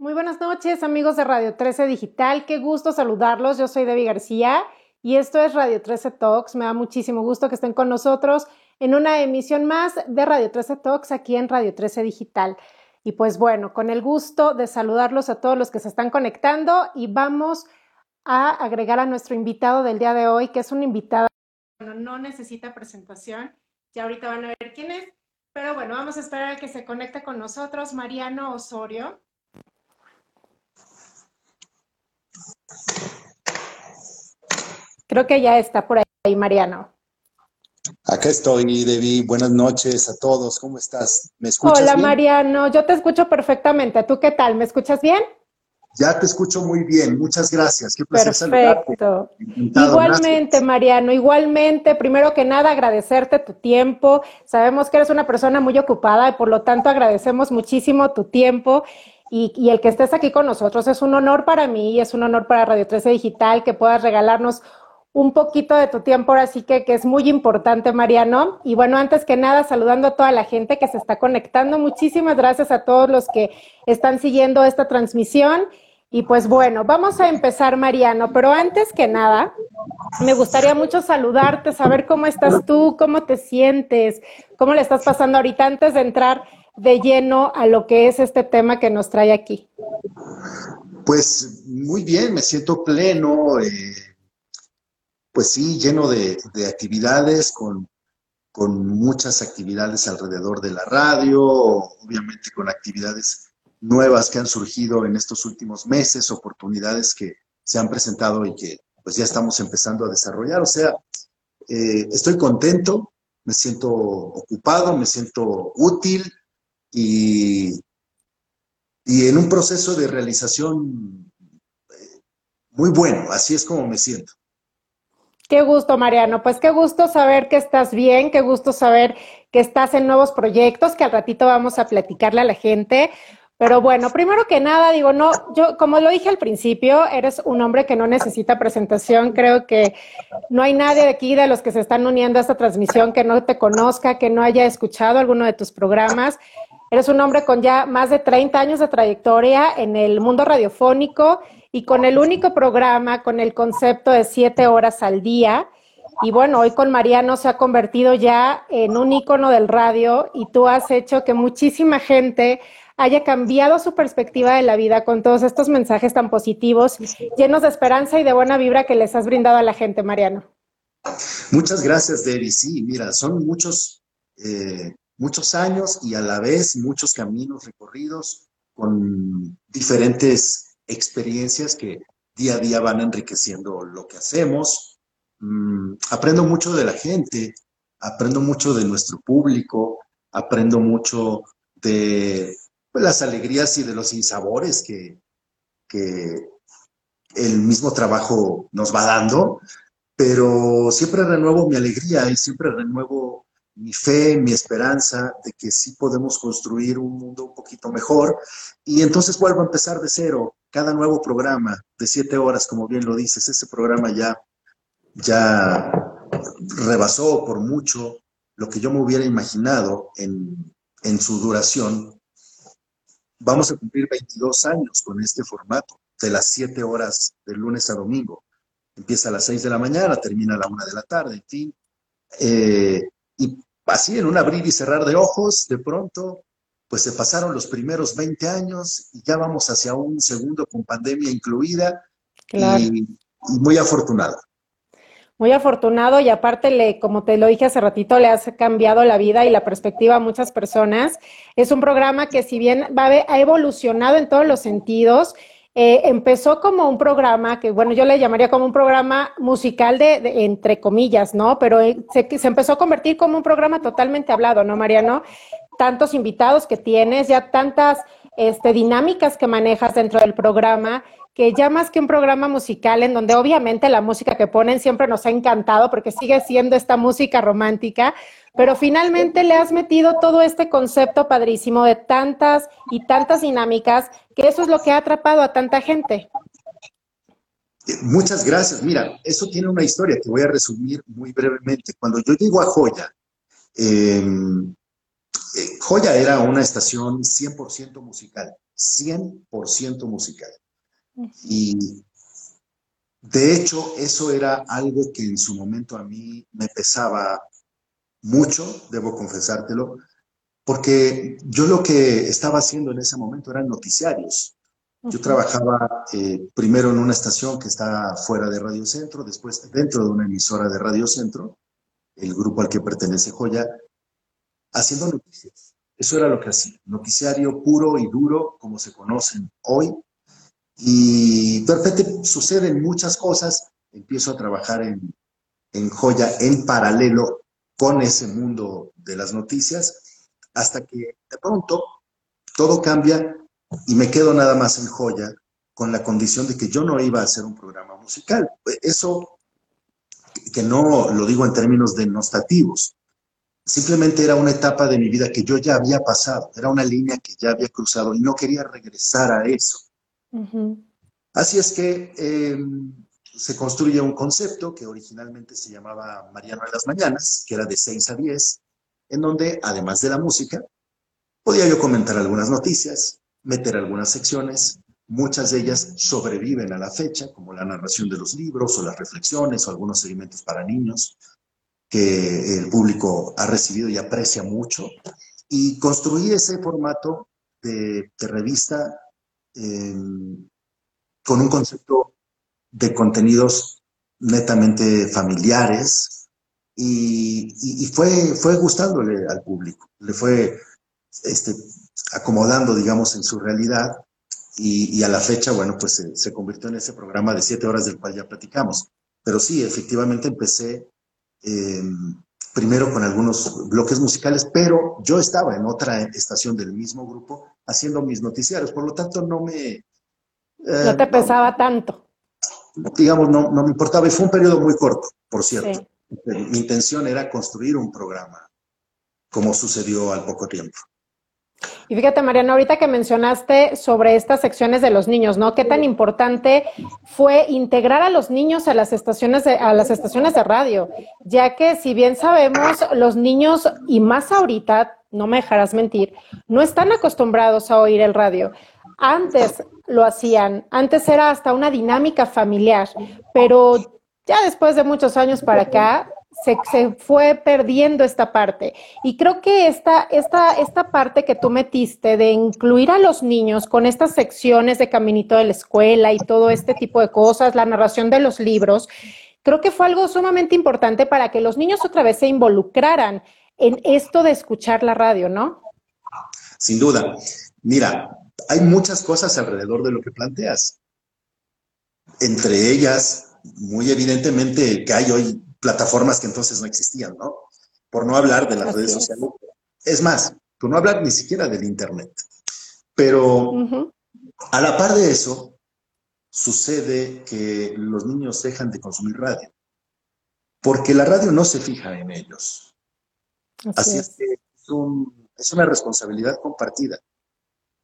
Muy buenas noches, amigos de Radio 13 Digital. Qué gusto saludarlos. Yo soy Debbie García y esto es Radio 13 Talks. Me da muchísimo gusto que estén con nosotros en una emisión más de Radio 13 Talks aquí en Radio 13 Digital. Y pues bueno, con el gusto de saludarlos a todos los que se están conectando y vamos a agregar a nuestro invitado del día de hoy, que es un invitado bueno, no necesita presentación. Ya ahorita van a ver quién es. Pero bueno, vamos a esperar a que se conecte con nosotros Mariano Osorio. Creo que ya está por ahí, Mariano. Acá estoy, Debbie. Buenas noches a todos. ¿Cómo estás? ¿Me escuchas Hola, Mariano. Yo te escucho perfectamente. ¿Tú qué tal? ¿Me escuchas bien? Ya te escucho muy bien. Muchas gracias. Qué placer Perfecto. Igualmente, Mariano. Igualmente, primero que nada, agradecerte tu tiempo. Sabemos que eres una persona muy ocupada y por lo tanto agradecemos muchísimo tu tiempo. Y, el que estés aquí con nosotros es un honor para mí y es un honor para Radio 13 Digital que puedas regalarnos un poquito de tu tiempo ahora sí que, que es muy importante, Mariano. Y bueno, antes que nada, saludando a toda la gente que se está conectando. Muchísimas gracias a todos los que están siguiendo esta transmisión. Y pues bueno, vamos a empezar, Mariano, pero antes que nada, me gustaría mucho saludarte, saber cómo estás tú, cómo te sientes, cómo le estás pasando ahorita antes de entrar de lleno a lo que es este tema que nos trae aquí? Pues muy bien, me siento pleno, eh, pues sí, lleno de, actividades, con, con, muchas actividades alrededor de la radio, obviamente con actividades nuevas que han surgido en estos últimos meses, oportunidades que se han presentado y que pues ya estamos empezando a desarrollar. O sea, eh, estoy contento, me siento ocupado, me siento útil, y, y en un proceso de realización muy bueno, así es como me siento. Qué gusto, Mariano. Pues qué gusto saber que estás bien, qué gusto saber que estás en nuevos proyectos, que al ratito vamos a platicarle a la gente. Pero bueno, primero que nada, digo, no, yo, como lo dije al principio, eres un hombre que no necesita presentación. Creo que no hay nadie de aquí de los que se están uniendo a esta transmisión que no te conozca, que no haya escuchado alguno de tus programas. Eres un hombre con ya más de 30 años de trayectoria en el mundo radiofónico y con el único programa con el concepto de siete horas al día. Y bueno, hoy con Mariano se ha convertido ya en un ícono del radio y tú has hecho que muchísima gente haya cambiado su perspectiva de la vida con todos estos mensajes tan positivos, llenos de esperanza y de buena vibra que les has brindado a la gente, Mariano. Muchas gracias, Debbie. Sí, mira, son muchos, eh, muchos años y a la vez muchos caminos recorridos con diferentes experiencias que día a día van enriqueciendo lo que hacemos. Mm, aprendo mucho de la gente, aprendo mucho de nuestro público, aprendo mucho de pues, las alegrías y de los insabores que, que el mismo trabajo nos va dando, pero siempre renuevo mi alegría y siempre renuevo mi fe, mi esperanza de que sí podemos construir un mundo un poquito mejor. Y entonces vuelvo a empezar de cero. Cada nuevo programa de siete horas, como bien lo dices, ese programa ya, ya rebasó por mucho lo que yo me hubiera imaginado en, en su duración Vamos a cumplir 22 años con este formato de las 7 horas de lunes a domingo. Empieza a las 6 de la mañana, termina a la 1 de la tarde, en fin. Eh, y así en un abrir y cerrar de ojos, de pronto, pues se pasaron los primeros 20 años y ya vamos hacia un segundo con pandemia incluida y, y muy afortunado muy afortunado y aparte, le, como te lo dije hace ratito, le has cambiado la vida y la perspectiva a muchas personas. Es un programa que si bien va, ha evolucionado en todos los sentidos, eh, empezó como un programa que, bueno, yo le llamaría como un programa musical de, entre comillas, ¿no? Pero eh, se, se, empezó a convertir como un programa totalmente hablado, ¿no, Mariano? Tantos invitados que tienes, ya tantas este, dinámicas que manejas dentro del programa que ya más que un programa musical en donde obviamente la música que ponen siempre nos ha encantado porque sigue siendo esta música romántica, pero finalmente le has metido todo este concepto padrísimo de tantas y tantas dinámicas que eso es lo que ha atrapado a tanta gente. Eh, muchas gracias. Mira, eso tiene una historia que voy a resumir muy brevemente. Cuando yo llego a Joya, em, eh, Joya era una estación 100% musical, 100% musical. Y de hecho, eso era algo que en su momento a mí me pesaba mucho, debo confesártelo, porque yo lo que estaba haciendo en ese momento eran noticiarios. Yo trabajaba eh, primero en una estación que está fuera de Radio Centro, después dentro de una emisora de Radio Centro, el grupo al que pertenece Joya, haciendo noticias. Eso era lo que hacía, noticiario puro y duro, como se conocen hoy. Y de repente suceden muchas cosas, empiezo a trabajar en, en Joya en paralelo con ese mundo de las noticias, hasta que de pronto todo cambia y me quedo nada más en joya con la condición de que yo no iba a hacer un programa musical. Eso, que no lo digo en términos denostativos, simplemente era una etapa de mi vida que yo ya había pasado, era una línea que ya había cruzado y no quería regresar a eso. Así es que em, se construye un concepto que originalmente se llamaba Mariano en las Mañanas, que era de 6 a 10, en donde, además de la música, podía yo comentar algunas noticias, meter algunas secciones, muchas de ellas sobreviven a la fecha, como la narración de los libros o las reflexiones o algunos segmentos para niños que el público ha recibido y aprecia mucho. Y construí ese formato de, revista em, con un concepto de contenidos netamente familiares y, fue, fue gustándole al público, le fue este, acomodando, digamos, en su realidad y, a la fecha, bueno, pues se, convirtió en ese programa de siete horas del cual ya platicamos. Pero sí, efectivamente empecé em, primero con algunos bloques musicales, pero yo estaba en otra estación del mismo grupo haciendo mis noticiarios, por lo tanto no me... Eh, no te pesaba tanto. Digamos, no, no me importaba y fue un periodo muy corto, por cierto. Mi intención era construir un programa, como sucedió al poco tiempo. Y fíjate, Mariana, ahorita que mencionaste sobre estas secciones de los niños, ¿no? Qué tan importante fue integrar a los niños a las estaciones de, a las estaciones de radio, ya que si bien sabemos, los niños, y más ahorita, no me dejarás mentir, no están acostumbrados a oír el radio. Antes lo hacían, antes era hasta una dinámica familiar, pero ya después de muchos años para acá, se, fue perdiendo esta parte. Y creo que esta, esta, esta parte que tú metiste de incluir a los niños con estas secciones de caminito de la escuela y todo este tipo de cosas, la narración de los libros, creo que fue algo sumamente importante para que los niños otra vez se involucraran en esto de escuchar la radio, ¿no? Sin duda. Mira, hay muchas cosas alrededor de lo que planteas. Entre ellas, muy evidentemente que hay hoy plataformas que entonces no existían, ¿no? Por no hablar de las redes sociales. Es más, por no hablar ni siquiera del Internet. Pero a la par de eso, sucede que los niños dejan de consumir radio, porque la radio no se fija en ellos. Así, es. que es, una responsabilidad compartida.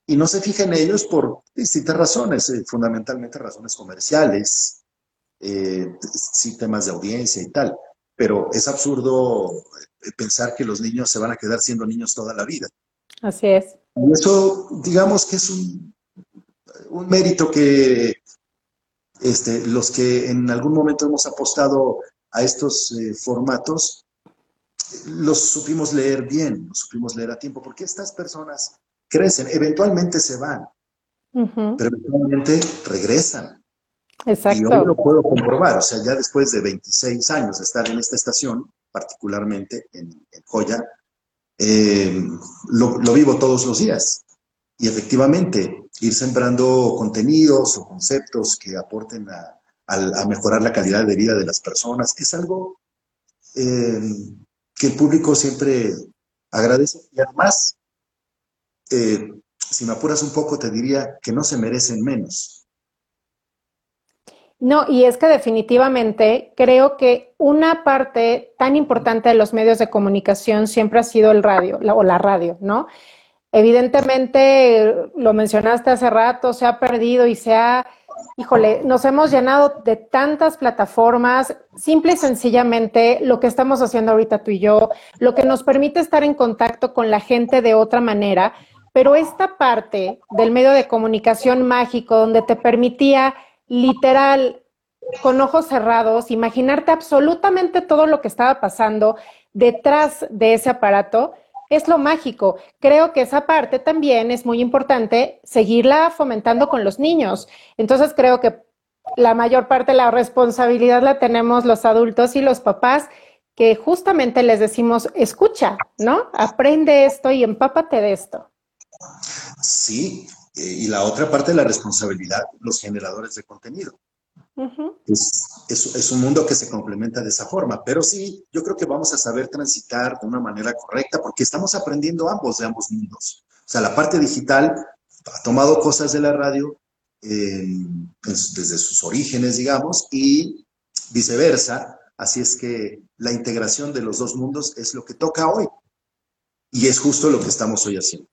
Y no se fija en ellos por distintas razones, eh, fundamentalmente razones comerciales, eh, sí temas de audiencia y tal, pero es absurdo eh, pensar que los niños se van a quedar siendo niños toda la vida. Así es. Y eso, digamos que es un, un mérito que este, los que en algún momento hemos apostado a estos eh, formatos, los supimos leer bien, los supimos leer a tiempo, porque estas personas crecen, eventualmente se van, pero eventualmente regresan. Exacto. Y hoy lo puedo comprobar, o sea, ya después de 26 años de estar en esta estación, particularmente en, Joya, eh, lo, vivo todos los días. Y efectivamente, ir sembrando contenidos o conceptos que aporten a, mejorar la calidad de vida de las personas es algo eh, que el público siempre agradece. Y además, eh, si me apuras un poco, te diría que no se merecen menos. No, y es que definitivamente creo que una parte tan importante de los medios de comunicación siempre ha sido el radio o la radio, ¿no? Evidentemente, lo mencionaste hace rato, se ha perdido y se ha híjole, nos hemos llenado de tantas plataformas, simple y sencillamente lo que estamos haciendo ahorita tú y yo, lo que nos permite estar en contacto con la gente de otra manera, pero esta parte del medio de comunicación mágico donde te permitía literal con ojos cerrados, imaginarte absolutamente todo lo que estaba pasando detrás de ese aparato, es lo mágico. Creo que esa parte también es muy importante seguirla fomentando con los niños. Entonces creo que la mayor parte de la responsabilidad la tenemos los adultos y los papás que justamente les decimos, escucha, ¿no? Aprende esto y empápate de esto. Sí, eh, y la otra parte de la responsabilidad, los generadores de contenido es, un mundo que se complementa de esa forma, pero sí, yo creo que vamos a saber transitar de una manera correcta porque estamos aprendiendo ambos de ambos mundos. O sea, la parte digital ha tomado cosas de la radio desde sus orígenes, digamos, y viceversa. Así es que la integración de los dos mundos es lo que toca hoy. Y es justo lo que estamos hoy haciendo.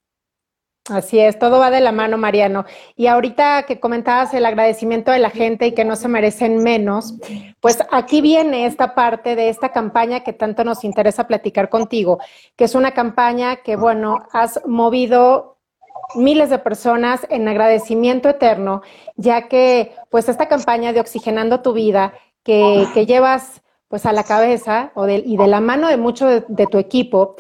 Así es, todo va de la mano, Mariano. Y ahorita que comentabas el agradecimiento de la gente y que no se merecen menos, pues aquí viene esta parte de esta campaña que tanto nos interesa platicar contigo, que es una campaña que, bueno, has movido miles de personas en agradecimiento eterno, ya que pues esta campaña de Oxigenando tu vida que, llevas pues a la cabeza o y de la mano de mucho de tu equipo,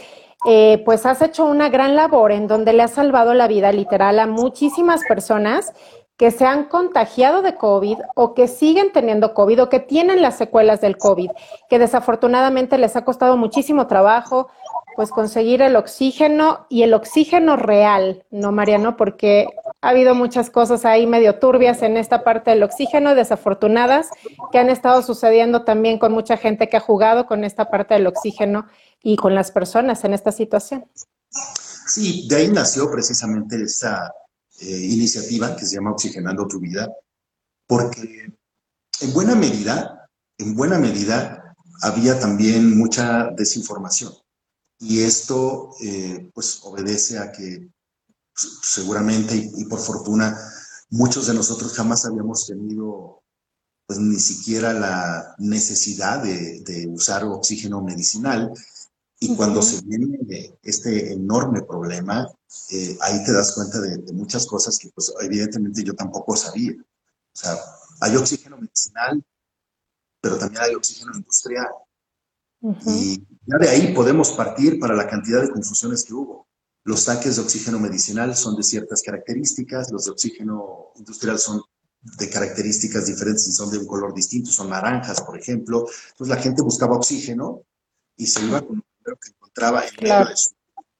eh, pues has hecho una gran labor en donde le has salvado la vida literal a muchísimas personas que se han contagiado de COVID o que siguen teniendo COVID o que tienen las secuelas del COVID, que desafortunadamente les ha costado muchísimo trabajo, pues conseguir el oxígeno y el oxígeno real, ¿no, Mariano? Porque ha habido muchas cosas ahí medio turbias en esta parte del oxígeno, desafortunadas, que han estado sucediendo también con mucha gente que ha jugado con esta parte del oxígeno y con las personas en esta situación. Sí, de ahí nació precisamente esta eh, iniciativa que se llama Oxigenando tu vida, porque en buena medida, en buena medida, había también mucha desinformación. Y esto, eh, pues, obedece a que pues, seguramente y, por fortuna, muchos de nosotros jamás habíamos tenido, pues, ni siquiera la necesidad de, de usar oxígeno medicinal y cuando se viene este enorme problema, eh, ahí te das cuenta de, muchas cosas que pues evidentemente yo tampoco sabía. O sea, hay oxígeno medicinal, pero también hay oxígeno industrial. Y ya de ahí podemos partir para la cantidad de confusiones que hubo. Los tanques de oxígeno medicinal son de ciertas características, los de oxígeno industrial son de características diferentes y son de un color distinto, son naranjas, por ejemplo. Entonces la gente buscaba oxígeno y se iba con que encontraba en medio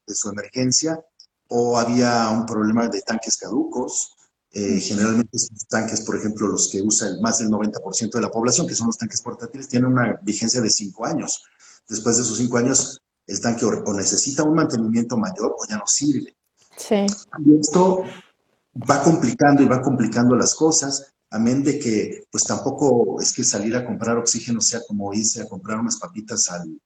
de su, emergencia, o había un problema de tanques caducos. Eh, generalmente estos tanques, por ejemplo, los que usa más del 90% de la población, que son los tanques portátiles, tienen una vigencia de cinco años. Después de esos cinco años, el tanque o, necesita un mantenimiento mayor o ya no sirve. Sí. Y esto va complicando y va complicando las cosas, amén de que pues tampoco es que salir a comprar oxígeno sea como irse a comprar unas papitas al,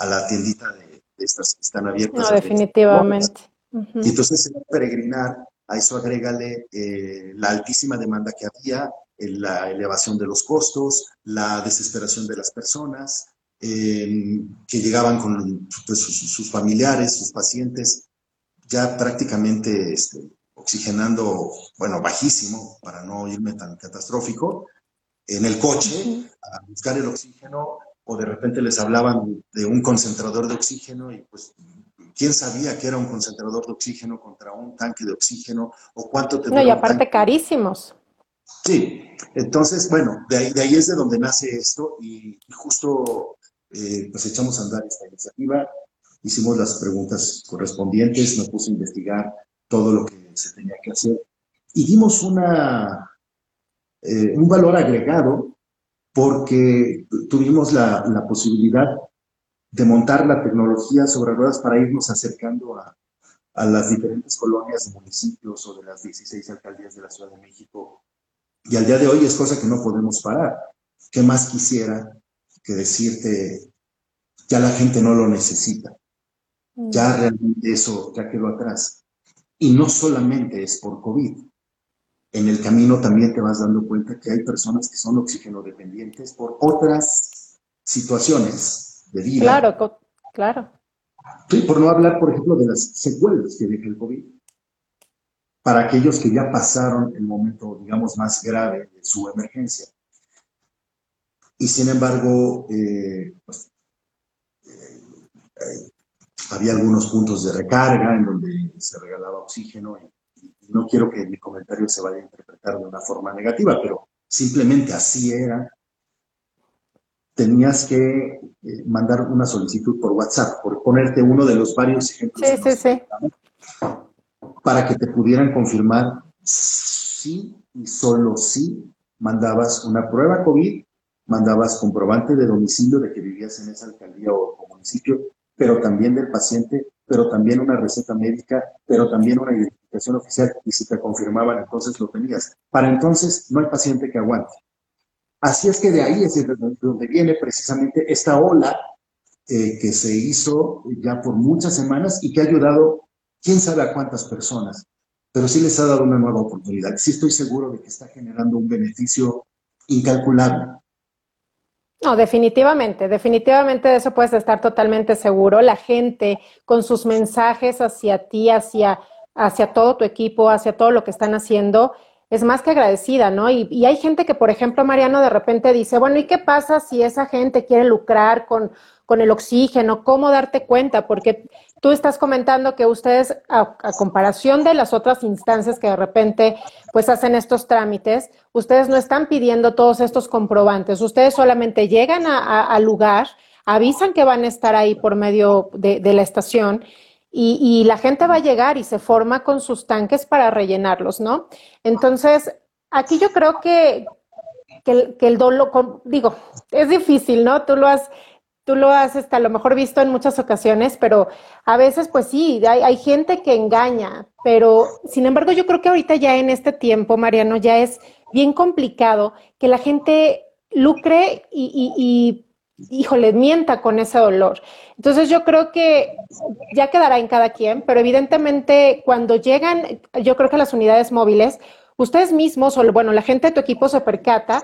a la tiendita de, estas que están abiertas. No, definitivamente. Y entonces se va a peregrinar, a eso agrégale eh, la altísima demanda que había, la elevación de los costos, la desesperación de las personas, que llegaban con pues, sus, familiares, sus pacientes, ya prácticamente este, oxigenando, bueno, bajísimo, para no irme tan catastrófico, en el coche a buscar el oxígeno o de repente les hablaban de un concentrador de oxígeno y pues quién sabía que era un concentrador de oxígeno contra un tanque de oxígeno o cuánto te No, y aparte carísimos. Sí, entonces, bueno, de ahí, de ahí es de donde nace esto y, justo eh, pues echamos a andar esta iniciativa, hicimos las preguntas correspondientes, nos puso a investigar todo lo que se tenía que hacer y dimos una, eh, un valor agregado porque tuvimos la, posibilidad de montar la tecnología sobre ruedas para irnos acercando a, las diferentes colonias de municipios o de las 16 alcaldías de la Ciudad de México. Y al día de hoy es cosa que no podemos parar. ¿Qué más quisiera que decirte, ya la gente no lo necesita? Ya realmente eso ya quedó atrás. Y no solamente es por COVID. En el camino también te vas dando cuenta que hay personas que son oxígeno dependientes por otras situaciones de vida. Claro, claro. Sí, por no hablar, por ejemplo, de las secuelas que deja el COVID. Para aquellos que ya pasaron el momento, digamos, más grave de su emergencia. Y sin embargo, eh, pues, eh, eh, había algunos puntos de recarga en donde se regalaba oxígeno y no quiero que mi comentario se vaya a interpretar de una forma negativa, pero simplemente así era. Tenías que eh, mandar una solicitud por WhatsApp, por ponerte uno de los varios ejemplos. Sí, sí, sí. Para que te pudieran confirmar si y solo si mandabas una prueba COVID, mandabas comprobante de domicilio de que vivías en esa alcaldía o municipio, pero también del paciente, pero también una receta médica, pero también una oficial y si te confirmaban, entonces lo tenías. Para entonces no hay paciente que aguante. Así es que de ahí es de donde viene precisamente esta ola eh, que se hizo ya por muchas semanas y que ha ayudado quién sabe a cuántas personas, pero sí les ha dado una nueva oportunidad. Sí estoy seguro de que está generando un beneficio incalculable. No, definitivamente, definitivamente de eso puedes estar totalmente seguro. La gente con sus mensajes hacia ti, hacia hacia todo tu equipo, hacia todo lo que están haciendo, es más que agradecida, ¿no? Y, hay gente que, por ejemplo, Mariano de repente dice, bueno, ¿y qué pasa si esa gente quiere lucrar con, con el oxígeno? ¿Cómo darte cuenta? Porque tú estás comentando que ustedes, a, comparación de las otras instancias que de repente pues hacen estos trámites, ustedes no están pidiendo todos estos comprobantes, ustedes solamente llegan al lugar, avisan que van a estar ahí por medio de, de la estación y, la gente va a llegar y se forma con sus tanques para rellenarlos, ¿no? Entonces, aquí yo creo que, que, el, dolor, digo, es difícil, ¿no? Tú lo has, tú lo has hasta a lo mejor visto en muchas ocasiones, pero a veces, pues sí, hay, hay, gente que engaña, pero sin embargo, yo creo que ahorita ya en este tiempo, Mariano, ya es bien complicado que la gente lucre y híjole, mienta con ese dolor. Entonces yo creo que ya quedará en cada quien, pero evidentemente cuando llegan, yo creo que las unidades móviles, ustedes mismos o bueno, la gente de tu equipo se percata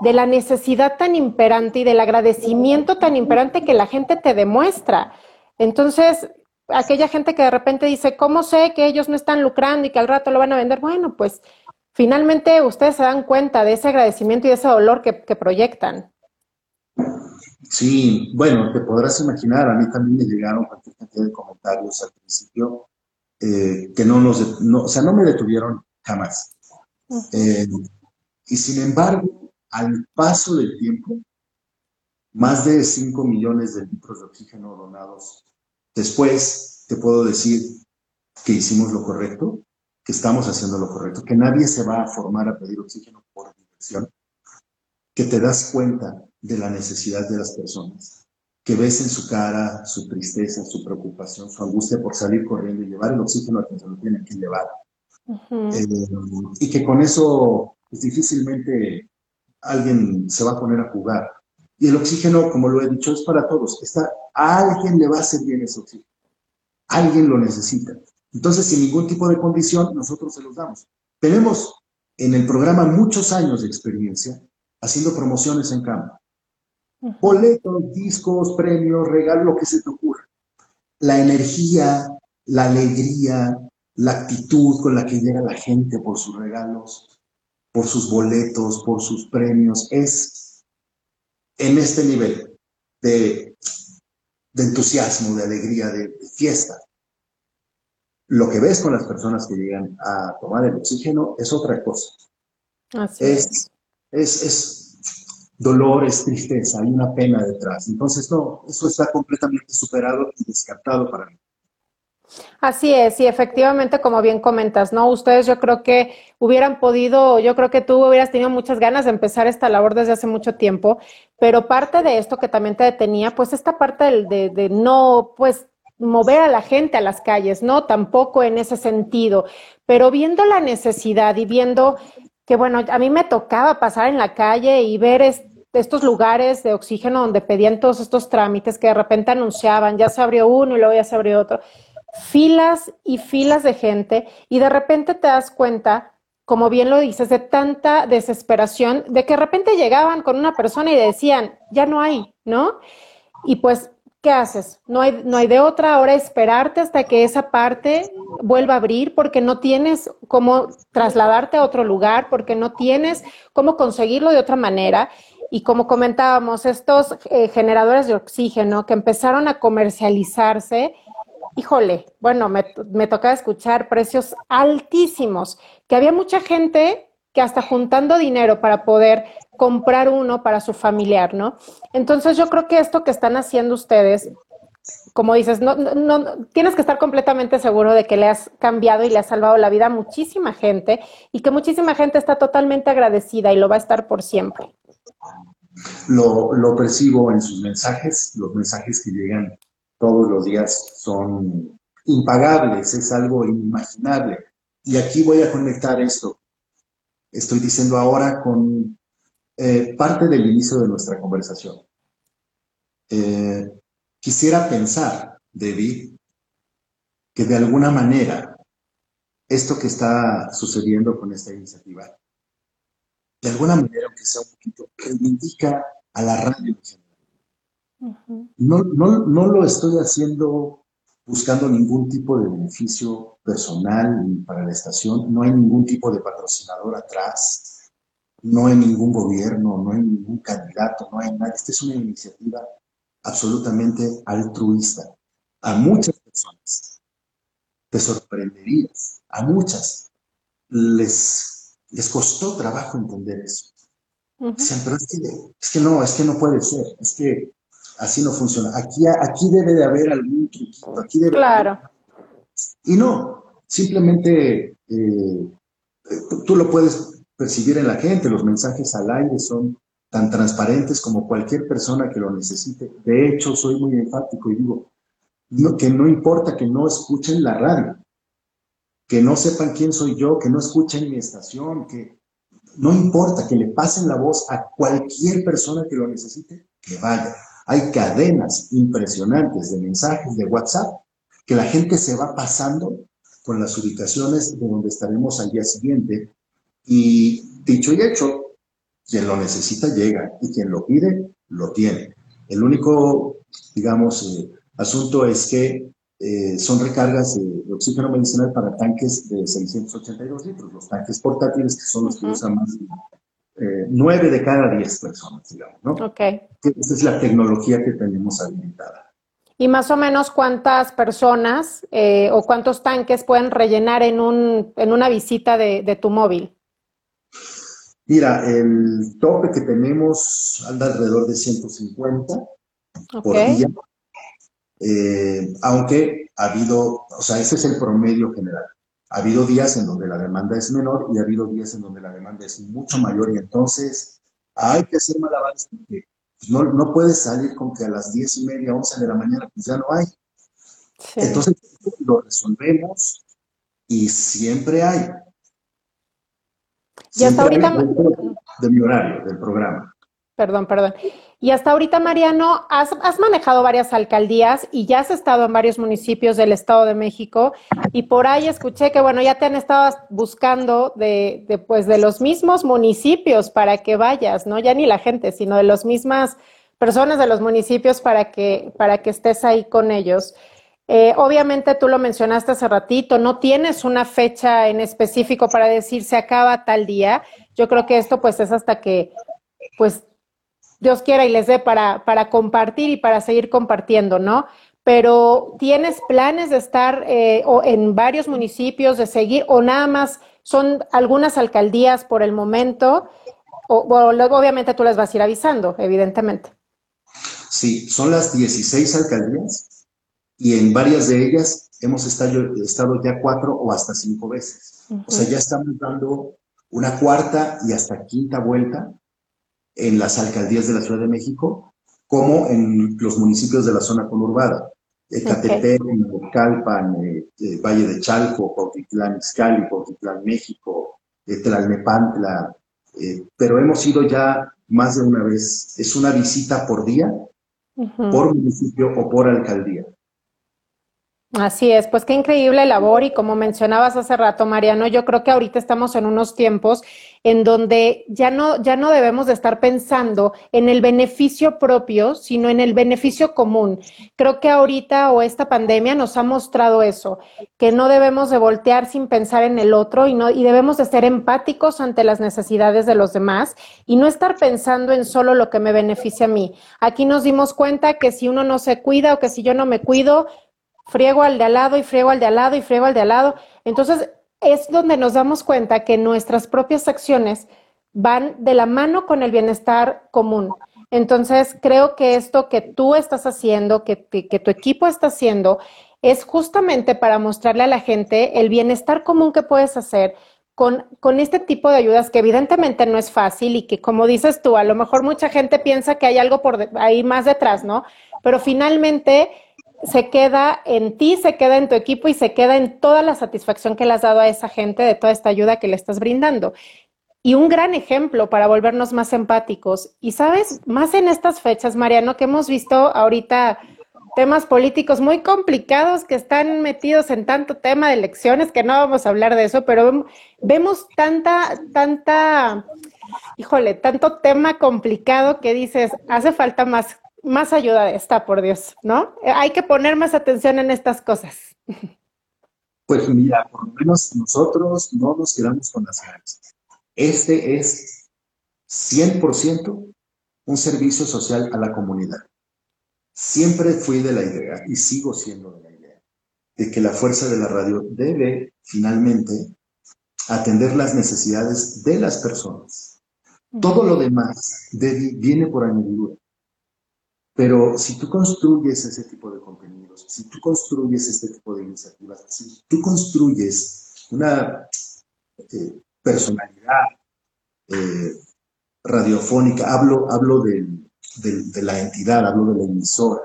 de la necesidad tan imperante y del agradecimiento tan imperante que la gente te demuestra. Entonces, aquella gente que de repente dice, ¿cómo sé que ellos no están lucrando y que al rato lo van a vender? Bueno, pues finalmente ustedes se dan cuenta de ese agradecimiento y de ese dolor que, que proyectan. Sí, bueno, te podrás imaginar, a mí también me llegaron cualquier cantidad de comentarios al principio eh, que no nos, no, o sea, no me detuvieron jamás. Eh, y sin embargo, al paso del tiempo, más de 5 millones de litros de oxígeno donados después, te puedo decir que hicimos lo correcto, que estamos haciendo lo correcto, que nadie se va a formar a pedir oxígeno por diversión, que te das cuenta de la necesidad de las personas, que ves en su cara su tristeza, su preocupación, su angustia por salir corriendo y llevar el oxígeno a quien se lo tiene que llevar. Eh, y que con eso pues, difícilmente alguien se va a poner a jugar. Y el oxígeno, como lo he dicho, es para todos. Está, a alguien le va a hacer bien ese oxígeno. Alguien lo necesita. Entonces, sin ningún tipo de condición, nosotros se los damos. Tenemos en el programa muchos años de experiencia haciendo promociones en campo boletos, discos, premios, regalos, lo que se te ocurra. La energía, la alegría, la actitud con la que llega la gente por sus regalos, por sus boletos, por sus premios, es en este nivel de, entusiasmo, de alegría, de, fiesta. Lo que ves con las personas que llegan a tomar el oxígeno es otra cosa. Así es, es, es dolor, es tristeza, hay una pena detrás. Entonces, no, eso está completamente superado y descartado para mí. Así es, y efectivamente, como bien comentas, ¿no? Ustedes yo creo que hubieran podido, yo creo que tú hubieras tenido muchas ganas de empezar esta labor desde hace mucho tiempo, pero parte de esto que también te detenía, pues esta parte de, de no, pues mover a la gente a las calles, ¿no? Tampoco en ese sentido, pero viendo la necesidad y viendo que, bueno, a mí me tocaba pasar en la calle y ver estos lugares de oxígeno donde pedían todos estos trámites que de repente anunciaban, ya se abrió uno y luego ya se abrió otro, filas y filas de gente y de repente te das cuenta como bien lo dices, de tanta desesperación, de que de repente llegaban con una persona y decían, ya no hay, ¿no? Y pues, ¿qué haces? No hay, no hay de otra, ahora esperarte hasta que esa parte vuelva a abrir porque no tienes cómo trasladarte a otro lugar, porque no tienes cómo conseguirlo de otra manera. Y como comentábamos, estos eh, generadores de oxígeno que empezaron a comercializarse, híjole, bueno, me, me tocaba escuchar precios altísimos, que había mucha gente que hasta juntando dinero para poder comprar uno para su familiar, ¿no? Entonces yo creo que esto que están haciendo ustedes, como dices, no, no, tienes que estar completamente seguro de que le has cambiado y le has salvado la vida a muchísima gente y que muchísima gente está totalmente agradecida y lo va a estar por siempre. Lo, lo percibo en sus mensajes, los mensajes que llegan todos los días son impagables, es algo inimaginable. Y aquí voy a conectar esto. Estoy diciendo ahora con eh, parte del inicio de nuestra conversación. Eh, quisiera pensar, David, que de alguna manera esto que está sucediendo con esta iniciativa, de alguna manera, aunque sea un poquito, indica a la radio no, no, no lo estoy haciendo buscando ningún tipo de beneficio personal para la estación, no hay ningún tipo de patrocinador atrás, no hay ningún gobierno, no hay ningún candidato, no hay nada. Esta es una iniciativa absolutamente altruista. A muchas personas, te sorprenderías, a muchas les, les costó trabajo entender eso. Dicen, pero es que, es que no, es que no puede ser, es que así no funciona. Aquí, aquí debe de haber algún truquito, aquí debe Claro. Y no, simplemente eh, tú lo puedes percibir en la gente, los mensajes al aire son tan transparentes como cualquier persona que lo necesite. De hecho, soy muy enfático y digo que no importa que no escuchen la radio, que no sepan quién soy yo, que no escuchen mi estación, que no importa que le pasen la voz a cualquier persona que lo necesite, que vaya. Hay cadenas impresionantes de mensajes de WhatsApp que la gente se va pasando con las ubicaciones de donde estaremos al día siguiente. Y dicho y hecho, quien lo necesita llega y quien lo pide, lo tiene. El único, digamos, eh, asunto es que eh, son recargas de, oxígeno medicinal para tanques de 682 litros, los tanques portátiles que son los que usan más eh, nueve de cada diez personas, digamos, ¿no? Ok. Esa es la tecnología que tenemos habilitada. ¿Y más o menos cuántas personas eh, o cuántos tanques pueden rellenar en, un, en una visita de, tu móvil? Mira, el tope que tenemos anda alrededor de 150 por día, eh, aunque ha habido, o sea, ese es el promedio general. Ha habido días en donde la demanda es menor y ha habido días en donde la demanda es mucho mayor y entonces hay que hacer malabares porque pues, no, no puedes salir con que a las diez y media, once de la mañana pues ya no hay. Entonces lo resolvemos y siempre hay. Y hasta ahorita... de mi horario, del programa. Perdón, perdón. Y hasta ahorita, Mariano, has, manejado varias alcaldías y ya has estado en varios municipios del Estado de México y por ahí escuché que, bueno, ya te han estado buscando de, de, pues, de los mismos municipios para que vayas, ¿no? Ya ni la gente, sino de las mismas personas de los municipios para que, para que estés ahí con ellos. Eh, obviamente tú lo mencionaste hace ratito, no tienes una fecha en específico para decir se acaba tal día. Yo creo que esto pues es hasta que pues Dios quiera y les dé para, para compartir y para seguir compartiendo, ¿no? Pero ¿tienes planes de estar eh, o en varios municipios, de seguir, o nada más son algunas alcaldías por el momento? O, luego obviamente tú les vas a ir avisando, evidentemente. Sí, son las 16 alcaldías y en varias de ellas hemos estado, estado ya cuatro o hasta cinco veces. O sea, ya estamos dando una cuarta y hasta quinta vuelta en las alcaldías de la Ciudad de México como en los municipios de la zona conurbada. Ecatepec, Calpan, eh, eh, Valle de Chalco, Cuautitlán Izcalli, Cuautitlán México, eh, Tlalnepantla, pero hemos ido ya más de una vez. Es una visita por día, por municipio o por alcaldía. Así es, pues qué increíble labor y como mencionabas hace rato, Mariano, yo creo que ahorita estamos en unos tiempos en donde ya no, ya no debemos de estar pensando en el beneficio propio, sino en el beneficio común. Creo que ahorita o esta pandemia nos ha mostrado eso, que no debemos de voltear sin pensar en el otro y, no, y debemos de ser empáticos ante las necesidades de los demás y no estar pensando en solo lo que me beneficia a mí. Aquí nos dimos cuenta que si uno no se cuida o que si yo no me cuido, friego al de al lado y friego al de al lado y friego al de al lado. Entonces, es donde nos damos cuenta que nuestras propias acciones van de la mano con el bienestar común. Entonces, creo que esto que tú estás haciendo, que, que, tu equipo está haciendo, es justamente para mostrarle a la gente el bienestar común que puedes hacer con, con, este tipo de ayudas que evidentemente no es fácil y que, como dices tú, a lo mejor mucha gente piensa que hay algo por ahí más detrás, ¿no? Pero finalmente se queda en ti, se queda en tu equipo y se queda en toda la satisfacción que le has dado a esa gente de toda esta ayuda que le estás brindando. Y un gran ejemplo para volvernos más empáticos. Y sabes, más en estas fechas, Mariano, que hemos visto ahorita temas políticos muy complicados que están metidos en tanto tema de elecciones, que no vamos a hablar de eso, pero vemos tanta, tanta, híjole, tanto tema complicado que dices, hace falta más más ayuda de esta, por Dios, ¿no? Hay que poner más atención en estas cosas. Pues mira, por lo menos nosotros no nos quedamos con las ganas. Este es 100% un servicio social a la comunidad. Siempre fui de la idea y sigo siendo de la idea de que la fuerza de la radio debe finalmente atender las necesidades de las personas. Todo lo demás viene por añadidura. Pero si tú construyes ese tipo de contenidos, si tú construyes este tipo de iniciativas, si tú construyes una eh, personalidad eh, radiofónica, hablo, hablo de, de, la entidad, hablo de la emisora,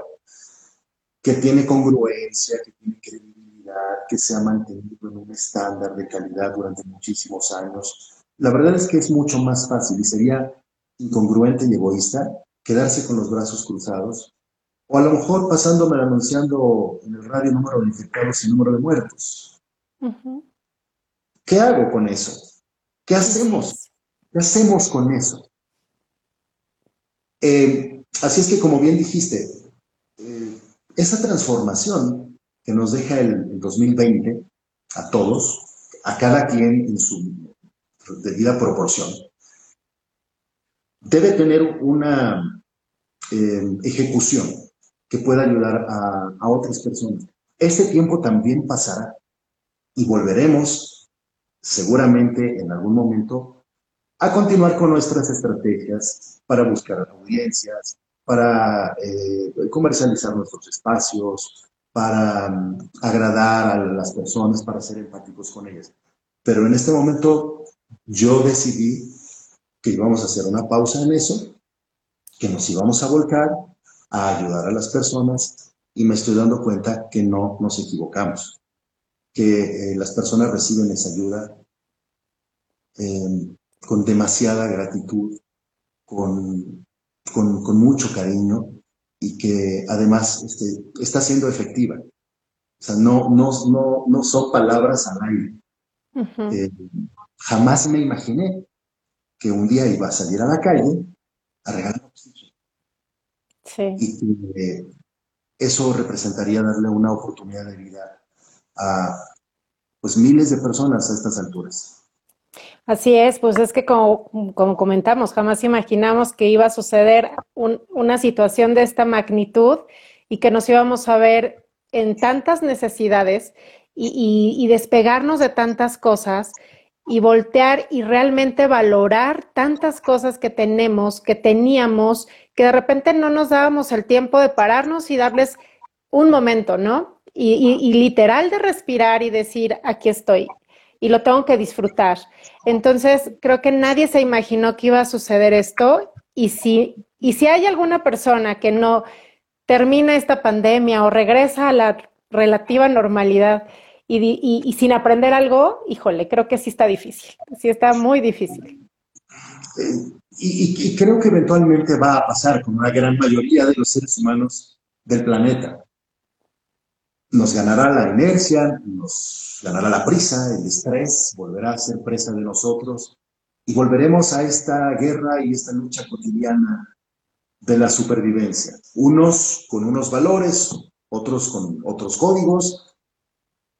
que tiene congruencia, que tiene credibilidad, que se ha mantenido en un estándar de calidad durante muchísimos años. La verdad es que es mucho más fácil y sería incongruente y egoísta quedarse con los brazos cruzados, o a lo mejor pasándome anunciando en el radio número de infectados y número de muertos. ¿Qué hago con eso? ¿Qué hacemos? ¿Qué hacemos con eso? Eh, así es que, como bien dijiste, eh, esa transformación que nos deja el, 2020 a todos, a cada quien en su debida proporción, debe tener una eh, ejecución que pueda ayudar a, otras personas. Este tiempo también pasará y volveremos seguramente en algún momento a continuar con nuestras estrategias para buscar audiencias, para eh, comercializar nuestros espacios, para mm, agradar a las personas, para ser empáticos con ellas. Pero en este momento yo decidí que íbamos a hacer una pausa en eso que nos íbamos a volcar a ayudar a las personas y me estoy dando cuenta que no nos equivocamos, que eh, las personas reciben esa ayuda em, con demasiada gratitud, con, con, mucho cariño y que además este, está siendo efectiva. O sea, no, no, no, no son palabras al aire. Eh, jamás me imaginé que un día iba a salir a la calle a regalar y que eso representaría darle una oportunidad de vida a pues miles de personas a estas alturas. Así es, pues es que como, como comentamos, jamás imaginamos que iba a suceder una situación de esta magnitud y que nos íbamos a ver en tantas necesidades y, y despegarnos de tantas cosas y voltear y realmente valorar tantas cosas que tenemos, que teníamos, que de repente no nos dábamos el tiempo de pararnos y darles un momento, ¿no? Y, literal de respirar y decir, aquí estoy y lo tengo que disfrutar. Entonces, creo que nadie se imaginó que iba a suceder esto y si, y si hay alguna persona que no termina esta pandemia o regresa a la relativa normalidad, y, sin aprender algo, híjole, creo que sí está difícil, sí está muy difícil. Y, creo que eventualmente va a pasar con una gran mayoría de los seres humanos del planeta. nos ganará la inercia, nos ganará la prisa, el estrés, volverá a ser presa de nosotros y volveremos a esta guerra y esta lucha cotidiana de la supervivencia. Unos con unos valores, otros con otros códigos,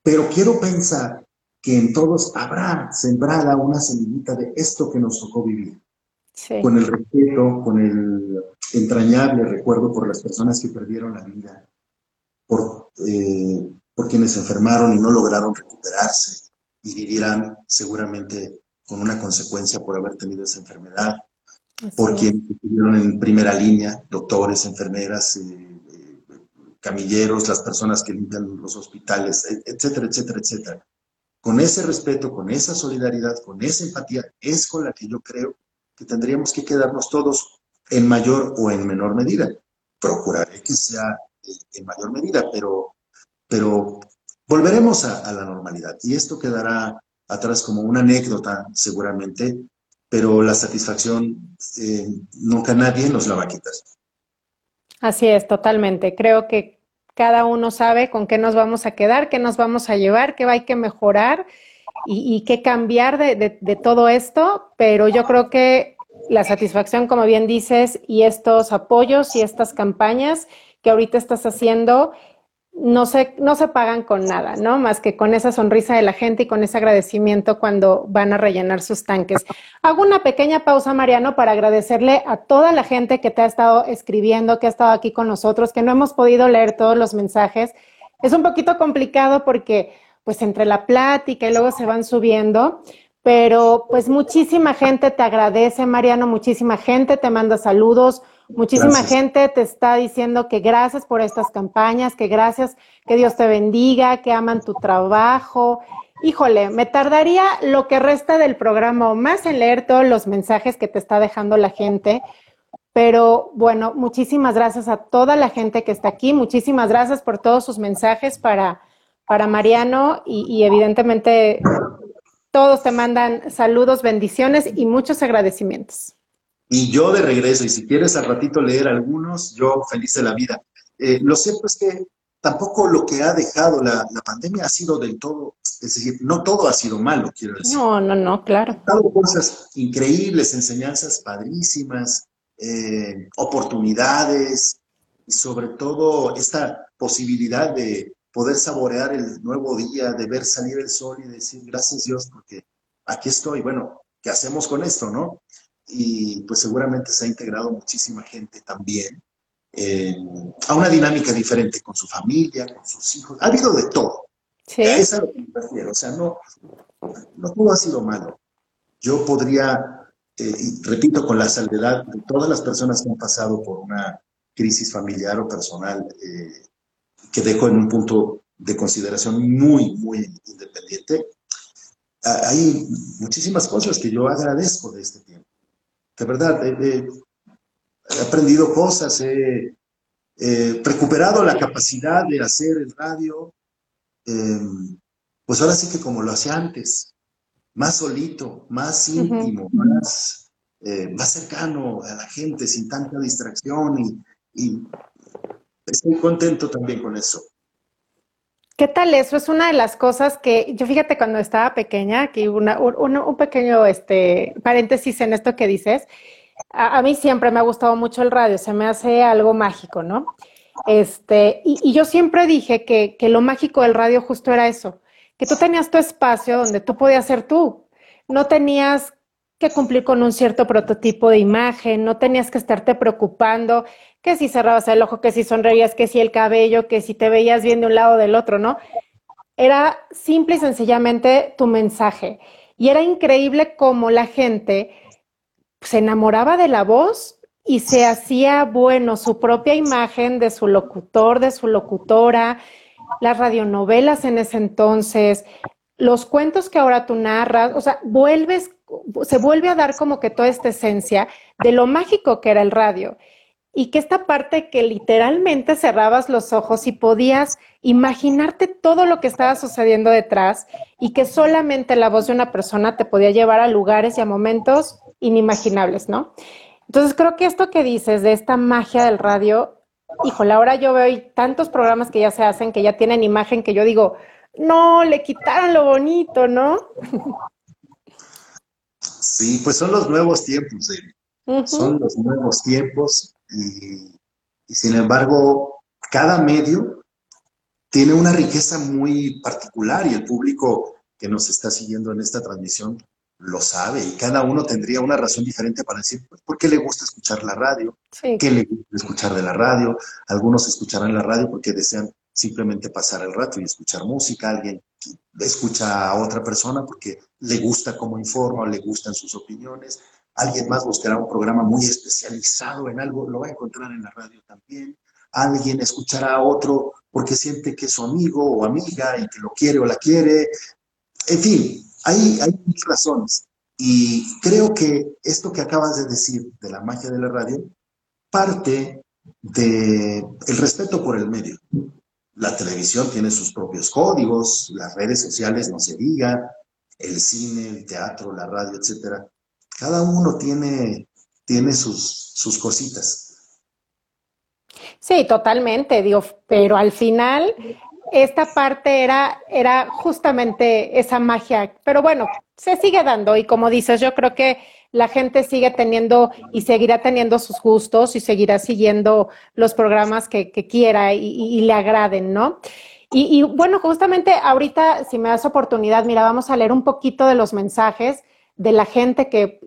pero quiero pensar que en todos habrá sembrada una semillita de esto que nos tocó vivir. Con el respeto, con el entrañable recuerdo por las personas que perdieron la vida, por, eh, por quienes enfermaron y no lograron recuperarse y vivirán seguramente con una consecuencia por haber tenido esa enfermedad, por quienes estuvieron en primera línea, doctores, enfermeras, eh, camilleros, las personas que limpian los hospitales, etcétera, etcétera, etcétera. Con ese respeto, con esa solidaridad, con esa empatía, es con la que yo creo que tendríamos que quedarnos todos en mayor o en menor medida. Procuraré que sea en mayor medida, pero, pero volveremos a, la normalidad y esto quedará atrás como una anécdota seguramente, pero la satisfacción eh, nunca nadie nos la va a quitar. Así es, totalmente. Creo que cada uno sabe con qué nos vamos a quedar, qué nos vamos a llevar, qué hay que mejorar y, qué cambiar de, todo esto, pero yo creo que la satisfacción, como bien dices, y estos apoyos y estas campañas que ahorita estás haciendo, no se, no se pagan con nada, ¿no? Más que con esa sonrisa de la gente y con ese agradecimiento cuando van a rellenar sus tanques. Hago una pequeña pausa, Mariano, para agradecerle a toda la gente que te ha estado escribiendo, que ha estado aquí con nosotros, que no hemos podido leer todos los mensajes. Es un poquito complicado porque, pues, entre la plática y luego se van subiendo, pero pues muchísima gente te agradece, Mariano, muchísima gente te manda saludos Muchísima gente te está diciendo que gracias por estas campañas, que gracias, que Dios te bendiga, que aman tu trabajo. Híjole, me tardaría lo que resta del programa o más en leer todos los mensajes que te está dejando la gente. Pero bueno, muchísimas gracias a toda la gente que está aquí. Muchísimas gracias por todos sus mensajes para, para Mariano y, y evidentemente todos te mandan saludos, bendiciones y muchos agradecimientos. Y yo de regreso, y si quieres al ratito leer algunos, yo feliz de la vida. Eh, lo cierto es que tampoco lo que ha dejado la, pandemia ha sido del todo, es decir, no todo ha sido malo, quiero decir. No, no, no, claro. Ha dado cosas increíbles, enseñanzas padrísimas, eh, oportunidades, y sobre todo esta posibilidad de poder saborear el nuevo día, de ver salir el sol y decir gracias Dios porque aquí estoy. Bueno, ¿qué hacemos con esto, no? Y pues seguramente se ha integrado muchísima gente también eh, a una dinámica diferente con su familia, con sus hijos. Ha habido de todo. Sí. Es a lo que me refiero. O sea, no, no todo ha sido malo. Yo podría, eh, y repito, con la salvedad de todas las personas que han pasado por una crisis familiar o personal, eh, que dejo en un punto de consideración muy, muy independiente, hay muchísimas cosas que yo agradezco de este tiempo de verdad, he, aprendido cosas, he, recuperado la capacidad de hacer el radio, em, pues ahora sí que como lo hacía antes, más solito, más íntimo, más, eh, más cercano a la gente, sin tanta distracción y, y estoy contento también con eso. ¿Qué tal eso? Es una de las cosas que yo fíjate cuando estaba pequeña, aquí una, un, pequeño este, paréntesis en esto que dices. A, mí siempre me ha gustado mucho el radio, se me hace algo mágico, ¿no? Este, y, yo siempre dije que, que, lo mágico del radio justo era eso, que tú tenías tu espacio donde tú podías ser tú. No tenías que cumplir con un cierto prototipo de imagen, no tenías que estarte preocupando que si cerrabas el ojo, que si sonreías, que si el cabello, que si te veías bien de un lado o del otro, ¿no? Era simple y sencillamente tu mensaje. Y era increíble cómo la gente se enamoraba de la voz y se hacía, bueno, su propia imagen de su locutor, de su locutora, las radionovelas en ese entonces, los cuentos que ahora tú narras, o sea, vuelves, se vuelve a dar como que toda esta esencia de lo mágico que era el radio y que esta parte que literalmente cerrabas los ojos y podías imaginarte todo lo que estaba sucediendo detrás y que solamente la voz de una persona te podía llevar a lugares y a momentos inimaginables, ¿no? Entonces creo que esto que dices de esta magia del radio híjole, ahora yo veo tantos programas que ya se hacen, que ya tienen imagen, que yo digo, no, le quitaron lo bonito, ¿no? Sí, pues son los nuevos tiempos, son los nuevos tiempos y, y sin embargo, cada medio tiene una riqueza muy particular y el público que nos está siguiendo en esta transmisión lo sabe y cada uno tendría una razón diferente para decir pues, por qué le gusta escuchar la radio, qué le gusta escuchar de la radio. Algunos escucharán la radio porque desean simplemente pasar el rato y escuchar música. Alguien escucha a otra persona porque le gusta cómo informa, le gustan sus opiniones. Alguien más buscará un programa muy especializado en algo, lo va a encontrar en la radio también. Alguien escuchará a otro porque siente que es su amigo o amiga y que lo quiere o la quiere. En fin, hay, hay razones. Y creo que esto que acabas de decir de la magia de la radio parte del el respeto por el medio. La televisión tiene sus propios códigos, las redes sociales no se diga, el cine, el teatro, la radio, etcétera. Cada uno tiene, tiene sus, sus cositas. Sí, totalmente, digo, pero al final esta parte era, era justamente esa magia, pero bueno, se sigue dando y como dices, yo creo que la gente sigue teniendo y seguirá teniendo sus gustos y seguirá siguiendo los programas que, quiera y, le agraden, ¿no? Y, y, bueno, justamente ahorita, si me das oportunidad, mira, vamos a leer un poquito de los mensajes de la gente que,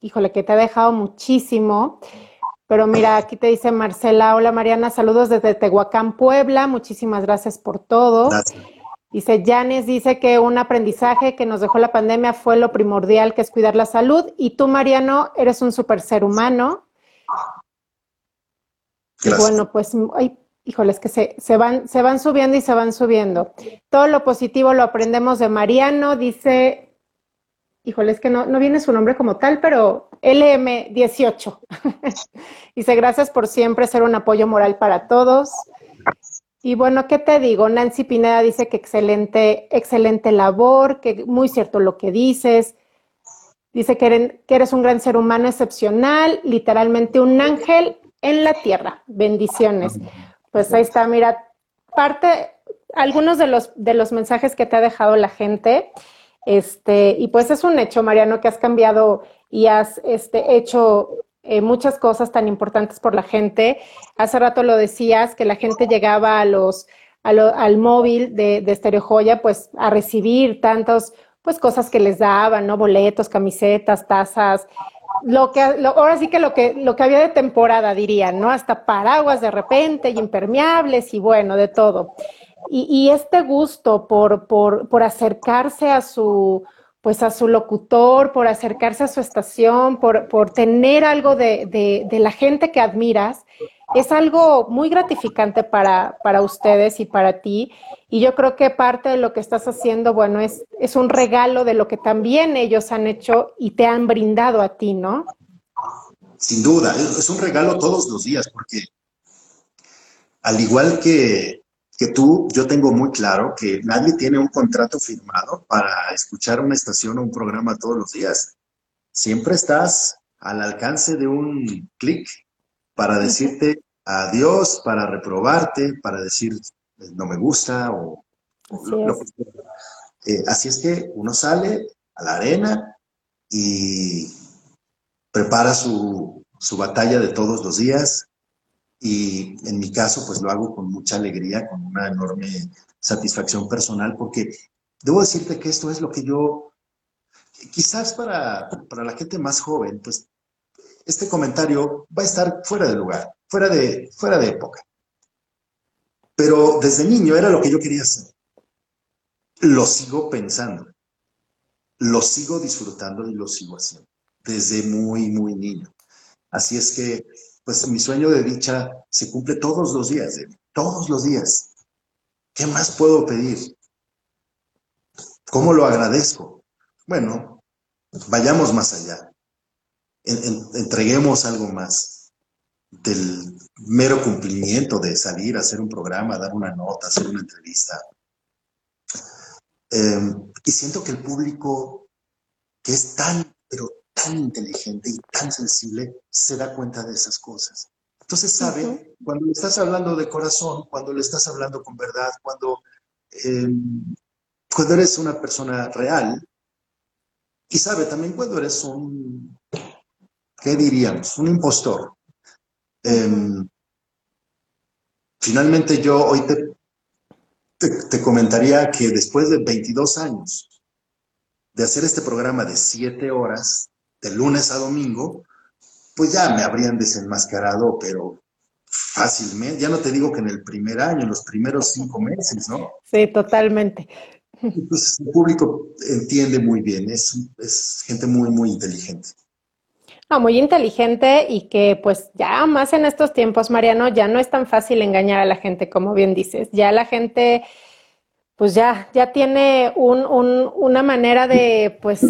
híjole, que te ha dejado muchísimo. Pero mira, aquí te dice Marcela, hola Mariana, saludos desde Tehuacán, Puebla, muchísimas gracias por todo. Dice Janes, dice que un aprendizaje que nos dejó la pandemia fue lo primordial, que es cuidar la salud. Y tú, Mariano, eres un super ser humano. bueno, pues, ay, híjoles, que se, se, van, se van subiendo y se van subiendo. Todo lo positivo lo aprendemos de Mariano, dice híjole, es que no, no viene su nombre como tal, pero LM18. Dice, gracias por siempre ser un apoyo moral para todos. Y bueno, ¿qué te digo? Nancy Pineda dice que excelente, excelente labor, que muy cierto lo que dices. Dice que eres un gran ser humano excepcional, literalmente un ángel en la tierra. Bendiciones. Pues ahí está, mira, parte, algunos de los, de los mensajes que te ha dejado la gente. Este, y pues es un hecho, Mariano, que has cambiado y has este, hecho eh, muchas cosas tan importantes por la gente. Hace rato lo decías, que la gente llegaba a los, al móvil de, de Joya, pues a recibir tantas pues cosas que les daban, ¿no? Boletos, camisetas, tazas, lo que ahora sí que lo que lo que había de temporada dirían, ¿no? Hasta paraguas de repente y impermeables y bueno, de todo. Y, este gusto por, por, por, acercarse a su, pues a su locutor, por acercarse a su estación, por, por tener algo de, de, la gente que admiras, es algo muy gratificante para, para ustedes y para ti. Y yo creo que parte de lo que estás haciendo, bueno, es, es un regalo de lo que también ellos han hecho y te han brindado a ti, ¿no? Sin duda, es un regalo todos los días, porque al igual que que tú, yo tengo muy claro que nadie tiene un contrato firmado para escuchar una estación o un programa todos los días. Siempre estás al alcance de un clic para decirte adiós, para reprobarte, para decir eh, no me gusta o, lo, eh, así es que uno sale a la arena y prepara su, su batalla de todos los días, y en mi caso pues lo hago con mucha alegría, con una enorme satisfacción personal, porque debo decirte que esto es lo que yo, quizás para, para la gente más joven, pues este comentario va a estar fuera de lugar, fuera de, fuera de época. Pero desde niño era lo que yo quería hacer. Lo sigo pensando, lo sigo disfrutando y lo sigo haciendo, desde muy, muy niño. Así es que pues mi sueño de dicha se cumple todos los días, todos los días. ¿Qué más puedo pedir? ¿Cómo lo agradezco? Bueno, vayamos más allá. Entreguemos algo más del mero cumplimiento de salir a hacer un programa, dar una nota, hacer una entrevista. Em, y siento que el público, que es tan, pero tan inteligente y tan sensible se da cuenta de esas cosas. Entonces sabe, cuando le estás hablando de corazón, cuando le estás hablando con verdad, cuando, em, cuando eres una persona real, y sabe también cuando eres un, ¿qué diríamos? Un impostor. Em, finalmente yo hoy te, te, comentaría que después de 22 años de hacer este programa de 7 horas, de lunes a domingo, pues ya me habrían desenmascarado, pero fácilmente. Ya no te digo que en el primer año, en los primeros cinco meses, ¿no? Sí, totalmente. Entonces el público entiende muy bien, es, es gente muy, muy inteligente. No, muy inteligente y que pues ya más en estos tiempos, Mariano, ya no es tan fácil engañar a la gente, como bien dices. Ya la gente, pues ya, ya tiene un, un, una manera de, pues,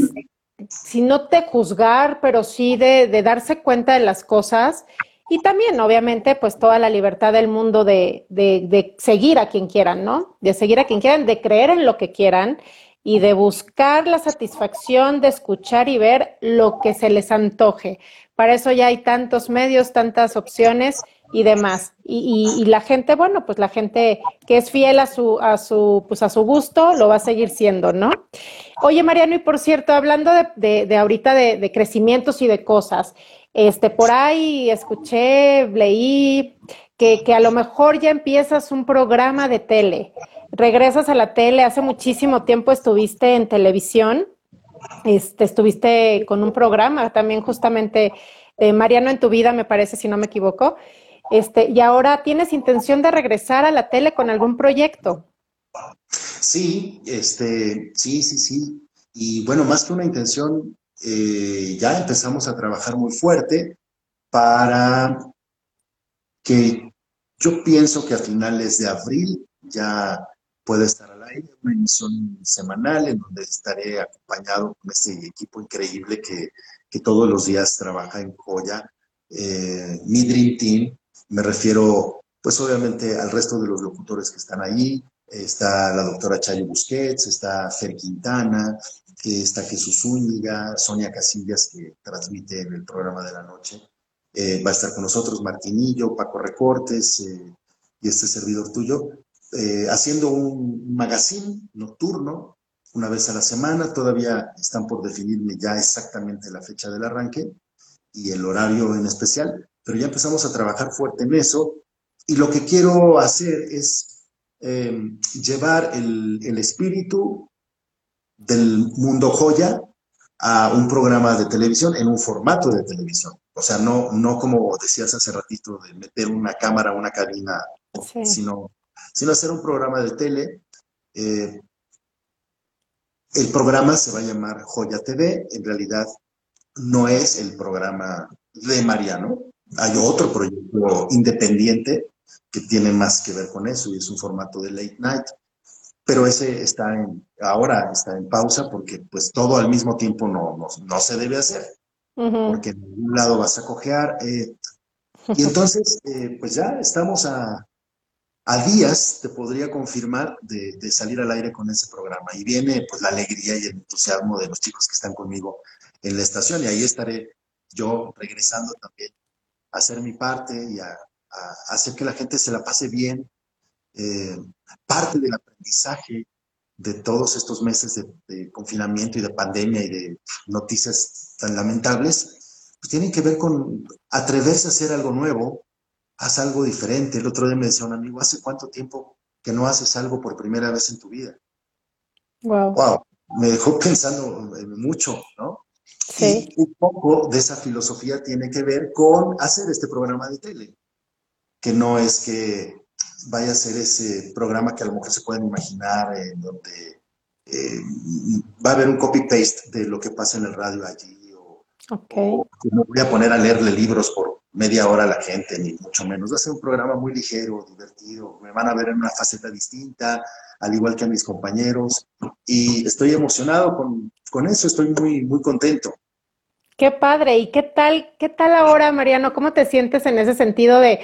si no te juzgar, pero sí de, darse cuenta de las cosas y también, obviamente, pues toda la libertad del mundo de, de, seguir a quien quieran, ¿no? De seguir a quien quieran, de creer en lo que quieran y de buscar la satisfacción de escuchar y ver lo que se les antoje. Para eso ya hay tantos medios, tantas opciones y demás. Y, la gente, bueno, pues la gente que es fiel a su, a su, pues a su gusto, lo va a seguir siendo, ¿no? Oye, Mariano, y por cierto, hablando de, de, ahorita de, de, crecimientos y de cosas, este, por ahí escuché, leí que, que a lo mejor ya empiezas un programa de tele. Regresas a la tele, hace muchísimo tiempo estuviste en televisión, este, estuviste con un programa también justamente Mariano en tu vida, me parece, si no me equivoco. Este, y ahora tienes intención de regresar a la tele con algún proyecto. Sí, este, sí, sí, sí. Y bueno, más que una intención, eh, ya empezamos a trabajar muy fuerte para que yo pienso que a finales de abril ya puede estar al aire una emisión semanal en donde estaré acompañado con este equipo increíble que, que todos los días trabaja en Joya, eh, mi Dream Team, me refiero, pues obviamente al resto de los locutores que están ahí. Está la doctora Chayo Busquets, está Fer Quintana, está Jesús Zúñiga, Sonia Casillas, que transmite en el programa de la noche. Eh, va a estar con nosotros Martinillo, Paco Recortes eh, y este servidor tuyo, eh, haciendo un magazine nocturno una vez a la semana. Todavía están por definirme ya exactamente la fecha del arranque y el horario en especial, pero ya empezamos a trabajar fuerte en eso y lo que quiero hacer es em, llevar el, el, espíritu del mundo joya a un programa de televisión en un formato de televisión. O sea, no, no como decías hace ratito, de meter una cámara, una cabina, sino, sino hacer un programa de tele. Eh, el programa se va a llamar Joya TV. En realidad, no es el programa de Mariano, hay otro proyecto independiente que tiene más que ver con eso y es un formato de late night. Pero ese está en, ahora está en pausa porque pues todo al mismo tiempo no, no, se debe hacer. Porque en ningún lado vas a cojear. Eh, y entonces, eh, pues ya estamos a, a días, te podría confirmar, de, de, salir al aire con ese programa. Y viene pues la alegría y el entusiasmo de los chicos que están conmigo en la estación. Y ahí estaré yo regresando también hacer mi parte y a, hacer que la gente se la pase bien. Eh, parte del aprendizaje de todos estos meses de, confinamiento y de pandemia y de noticias tan lamentables, pues tienen que ver con atreverse a hacer algo nuevo, haz algo diferente. El otro día me decía un amigo, ¿hace cuánto tiempo que no haces algo por primera vez en tu vida? Wow. Wow, me dejó pensando mucho, ¿no? Sí. Y un poco de esa filosofía tiene que ver con hacer este programa de tele, que no es que vaya a ser ese programa que a lo mejor se pueden imaginar en donde eh, va a haber un copy-paste de lo que pasa en el radio allí, o, no voy a poner a leerle libros por media hora a la gente, ni mucho menos. Va a ser un programa muy ligero, divertido, me van a ver en una faceta distinta, al igual que a mis compañeros. Y estoy emocionado con, con eso, estoy muy, muy contento. Qué padre. ¿Y qué tal, qué tal ahora, Mariano? ¿Cómo te sientes en ese sentido de,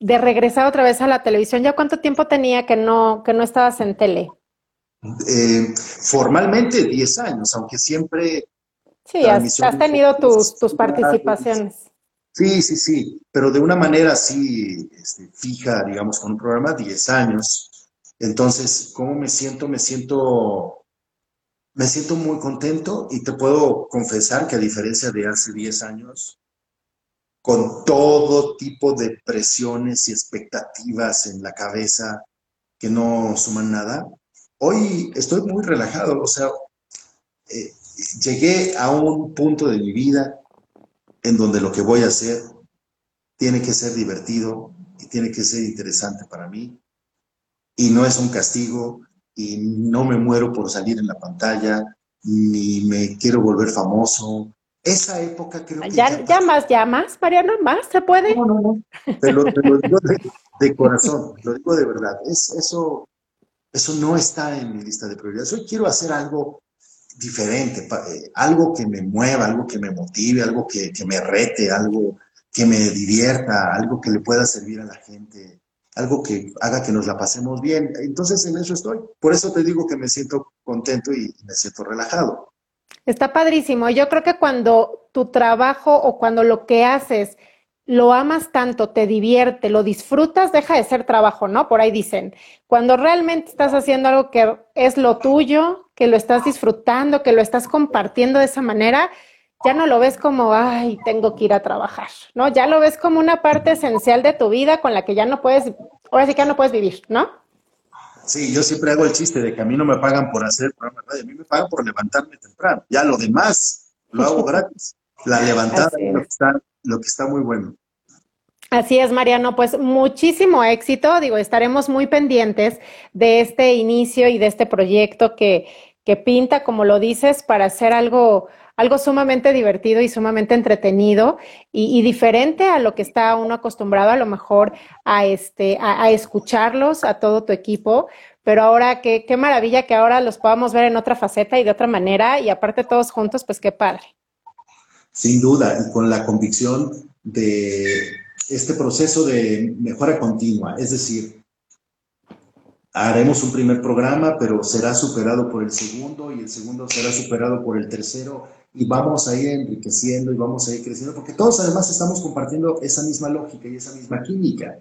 de regresar otra vez a la televisión? ¿Ya cuánto tiempo tenía que no, que no estabas en tele? Eh, formalmente 10 años, aunque siempre... Sí, has, tenido tus, tus participaciones. Sí, sí, sí, pero de una manera así este, fija, digamos, con un programa, 10 años. Entonces, ¿cómo me siento? Me siento, me siento muy contento y te puedo confesar que a diferencia de hace 10 años, con todo tipo de presiones y expectativas en la cabeza que no suman nada, hoy estoy muy relajado, o sea, eh, llegué a un punto de mi vida en donde lo que voy a hacer tiene que ser divertido y tiene que ser interesante para mí. Y no es un castigo y no me muero por salir en la pantalla, ni me quiero volver famoso. Esa época creo que... Ya, ya, más, ya más, Mariano, más, ¿se puede? No, no, no. Te lo, digo de, corazón, lo digo de verdad. Es, eso, eso no está en mi lista de prioridades. Hoy quiero hacer algo diferente, eh, algo que me mueva, algo que me motive, algo que, me rete, algo que me divierta, algo que le pueda servir a la gente, algo que haga que nos la pasemos bien. Entonces en eso estoy. Por eso te digo que me siento contento y me siento relajado. Está padrísimo. Yo creo que cuando tu trabajo o cuando lo que haces lo amas tanto, te divierte, lo disfrutas, deja de ser trabajo, ¿no? Por ahí dicen, cuando realmente estás haciendo algo que es lo tuyo, que lo estás disfrutando, que lo estás compartiendo de esa manera, ya no lo ves como, ay, tengo que ir a trabajar, ¿no? Ya lo ves como una parte esencial de tu vida con la que ya no puedes, ahora sí que ya no puedes vivir, ¿no? Sí, yo siempre hago el chiste de que a mí no me pagan por hacer programa de radio, a mí me pagan por levantarme temprano. Ya lo demás lo hago gratis. La levantada es lo que está lo que está muy bueno. Así es, Mariano. Pues muchísimo éxito. Digo, estaremos muy pendientes de este inicio y de este proyecto que, que pinta, como lo dices, para hacer algo, algo sumamente divertido y sumamente entretenido y, diferente a lo que está uno acostumbrado a lo mejor a, este, a, escucharlos, a todo tu equipo. Pero ahora, qué, qué maravilla que ahora los podamos ver en otra faceta y de otra manera y aparte todos juntos, pues qué padre sin duda, y con la convicción de este proceso de mejora continua. Es decir, haremos un primer programa, pero será superado por el segundo y el segundo será superado por el tercero y vamos a ir enriqueciendo y vamos a ir creciendo, porque todos además estamos compartiendo esa misma lógica y esa misma química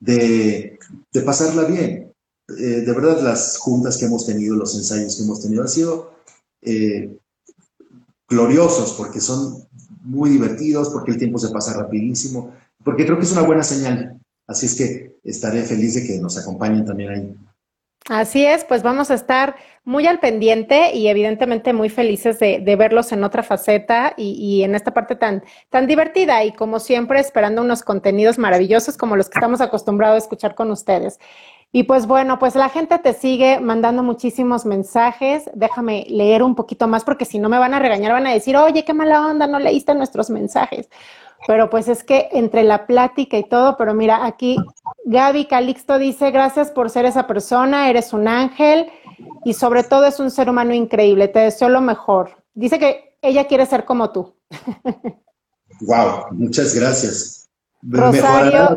de, de pasarla bien. Eh, de verdad, las juntas que hemos tenido, los ensayos que hemos tenido han sido eh, gloriosos porque son muy divertidos, porque el tiempo se pasa rapidísimo, porque creo que es una buena señal. Así es que estaré feliz de que nos acompañen también ahí. Así es, pues vamos a estar muy al pendiente y evidentemente muy felices de, verlos en otra faceta y, y, en esta parte tan, tan divertida y como siempre esperando unos contenidos maravillosos como los que estamos acostumbrados a escuchar con ustedes. Y pues bueno, pues la gente te sigue mandando muchísimos mensajes. Déjame leer un poquito más porque si no me van a regañar, van a decir, oye, qué mala onda, no leíste nuestros mensajes. Pero pues es que entre la plática y todo, pero mira, aquí Gaby Calixto dice, gracias por ser esa persona, eres un ángel y sobre todo es un ser humano increíble, te deseo lo mejor. Dice que ella quiere ser como tú. Wow, muchas gracias. Rosario,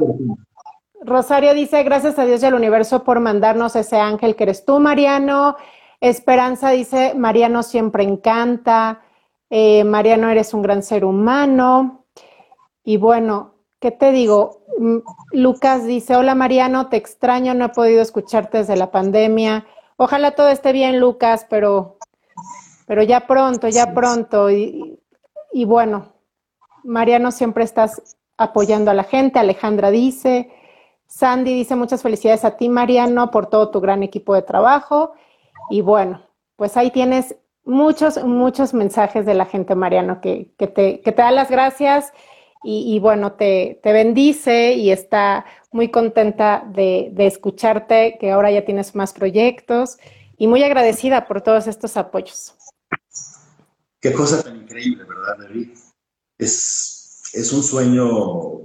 Rosario dice, gracias a Dios y al universo por mandarnos ese ángel que eres tú, Mariano. Esperanza dice, Mariano siempre encanta. Eh, Mariano, eres un gran ser humano. Y bueno, ¿qué te digo? Mm, Lucas dice, hola Mariano, te extraño, no he podido escucharte desde la pandemia. Ojalá todo esté bien, Lucas, pero, pero ya pronto, ya pronto. Y, y bueno, Mariano, siempre estás apoyando a la gente. Alejandra dice, Sandy dice muchas felicidades a ti, Mariano, por todo tu gran equipo de trabajo. Y bueno, pues ahí tienes muchos, muchos mensajes de la gente, Mariano, que, que, te, que te, da las gracias y, bueno, te, te, bendice y está muy contenta de, de, escucharte, que ahora ya tienes más proyectos y muy agradecida por todos estos apoyos. Qué cosa tan increíble, ¿verdad, David? Es, es un sueño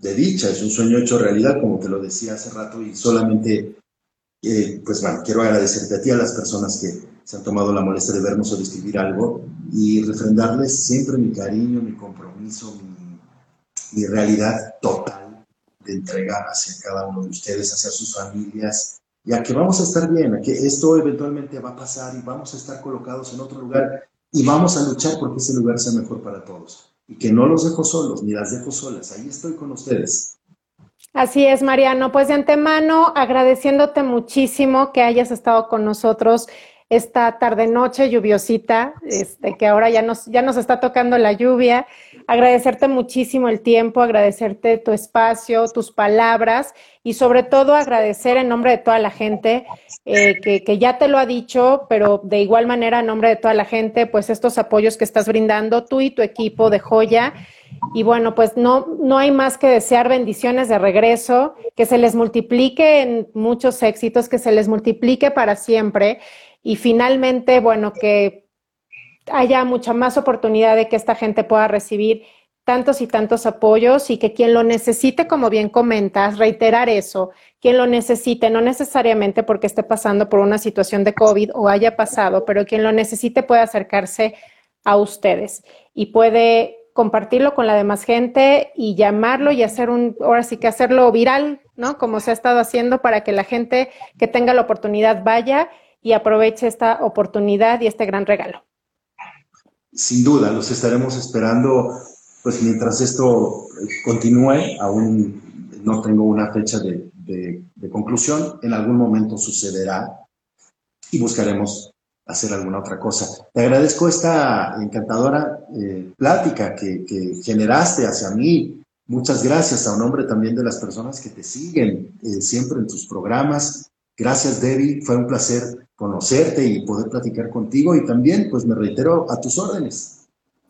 de dicha, es un sueño hecho realidad, como te lo decía hace rato, y solamente, eh, pues bueno, quiero agradecerte a ti, a las personas que se han tomado la molestia de vernos o de escribir algo, y refrendarles siempre mi cariño, mi compromiso, mi, realidad total de entrega hacia cada uno de ustedes, hacia sus familias, y a que vamos a estar bien, a que esto eventualmente va a pasar y vamos a estar colocados en otro lugar y vamos a luchar porque ese lugar sea mejor para todos. Y que no los dejo solos, ni las dejo solas. Ahí estoy con ustedes. Así es, Mariano. Pues de antemano, agradeciéndote muchísimo que hayas estado con nosotros esta tarde-noche lluviosita, este, que ahora ya nos, ya nos está tocando la lluvia. Agradecerte muchísimo el tiempo, agradecerte tu espacio, tus palabras y sobre todo agradecer en nombre de toda la gente eh, que, ya te lo ha dicho, pero de igual manera en nombre de toda la gente, pues estos apoyos que estás brindando tú y tu equipo de joya. Y bueno, pues no, no hay más que desear bendiciones de regreso, que se les multiplique en muchos éxitos, que se les multiplique para siempre y finalmente, bueno, que haya mucha más oportunidad de que esta gente pueda recibir tantos y tantos apoyos y que quien lo necesite, como bien comentas, reiterar eso, quien lo necesite, no necesariamente porque esté pasando por una situación de COVID o haya pasado, pero quien lo necesite puede acercarse a ustedes y puede compartirlo con la demás gente y llamarlo y hacer un, ahora sí que hacerlo viral, ¿no? Como se ha estado haciendo para que la gente que tenga la oportunidad vaya y aproveche esta oportunidad y este gran regalo. Sin duda, los estaremos esperando, pues mientras esto continúe, aún no tengo una fecha de, conclusión, en algún momento sucederá y buscaremos hacer alguna otra cosa. Te agradezco esta encantadora eh, plática que, generaste hacia mí. Muchas gracias a un nombre también de las personas que te siguen eh, siempre en tus programas. Gracias, Debbie. Fue un placer conocerte y poder platicar contigo y también, pues me reitero, a tus órdenes.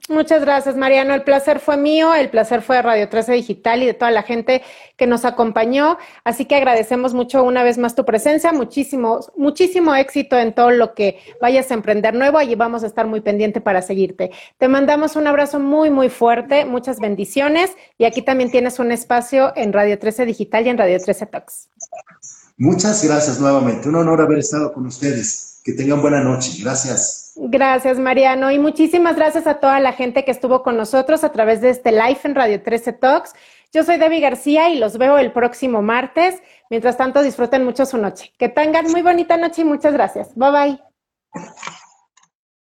Muchas gracias, Mariano. El placer fue mío, el placer fue de Radio 13 Digital y de toda la gente que nos acompañó. Así que agradecemos mucho una vez más tu presencia, muchísimo, muchísimo éxito en todo lo que vayas a emprender nuevo. Allí vamos a estar muy pendiente para seguirte. Te mandamos un abrazo muy, muy fuerte, muchas bendiciones y aquí también tienes un espacio en Radio 13 Digital y en Radio 13 Talks. Muchas gracias nuevamente. Un honor haber estado con ustedes. Que tengan buena noche. Gracias. Gracias, Mariano. Y muchísimas gracias a toda la gente que estuvo con nosotros a través de este live en Radio 13 Talks. Yo soy Debbie García y los veo el próximo martes. Mientras tanto, disfruten mucho su noche. Que tengan muy bonita noche y muchas gracias. Bye bye.